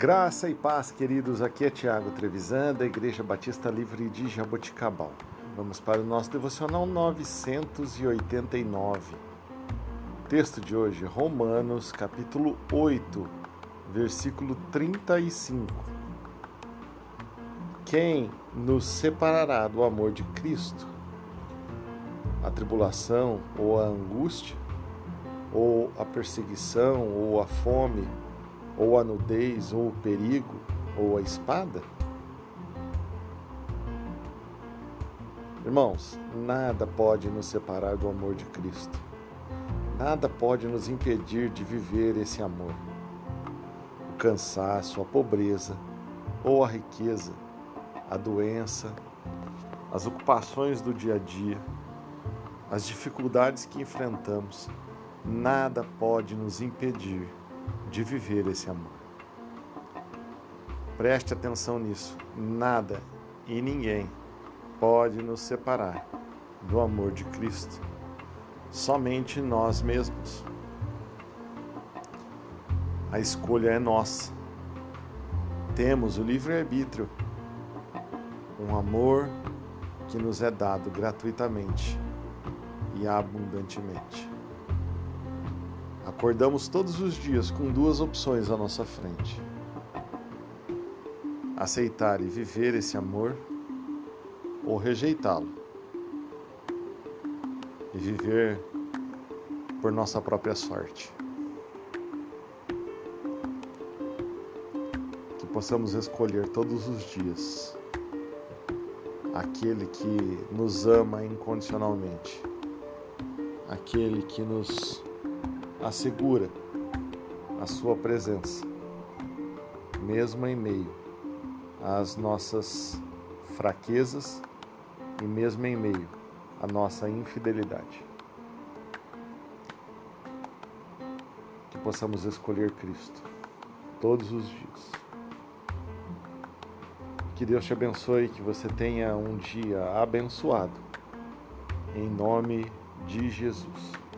Graça e paz, queridos. Aqui é Tiago Trevisan, da Igreja Batista Livre de Jaboticabal. Vamos para o nosso devocional 989. Texto de hoje, Romanos, capítulo 8, versículo 35. Quem nos separará do amor de Cristo? A tribulação ou a angústia? Ou a perseguição ou a fome? Ou a nudez, ou o perigo, ou a espada? Irmãos, nada pode nos separar do amor de Cristo. Nada pode nos impedir de viver esse amor. O cansaço, a pobreza ou a riqueza, a doença, as ocupações do dia a dia, as dificuldades que enfrentamos, nada pode nos impedir de viver esse amor. Preste atenção nisso. Nada e ninguém pode nos separar do amor de Cristo. Somente nós mesmos. A escolha é nossa. Temos o livre-arbítrio, um amor que nos é dado gratuitamente e abundantemente. Acordamos todos os dias com duas opções à nossa frente: aceitar e viver esse amor ou rejeitá-lo. E viver por nossa própria sorte. Que possamos escolher todos os dias aquele que nos ama incondicionalmente, aquele que nos assegura a sua presença, mesmo em meio às nossas fraquezas e mesmo em meio à nossa infidelidade. Que possamos escolher Cristo todos os dias. Que Deus te abençoe, que você tenha um dia abençoado. Em nome de Jesus.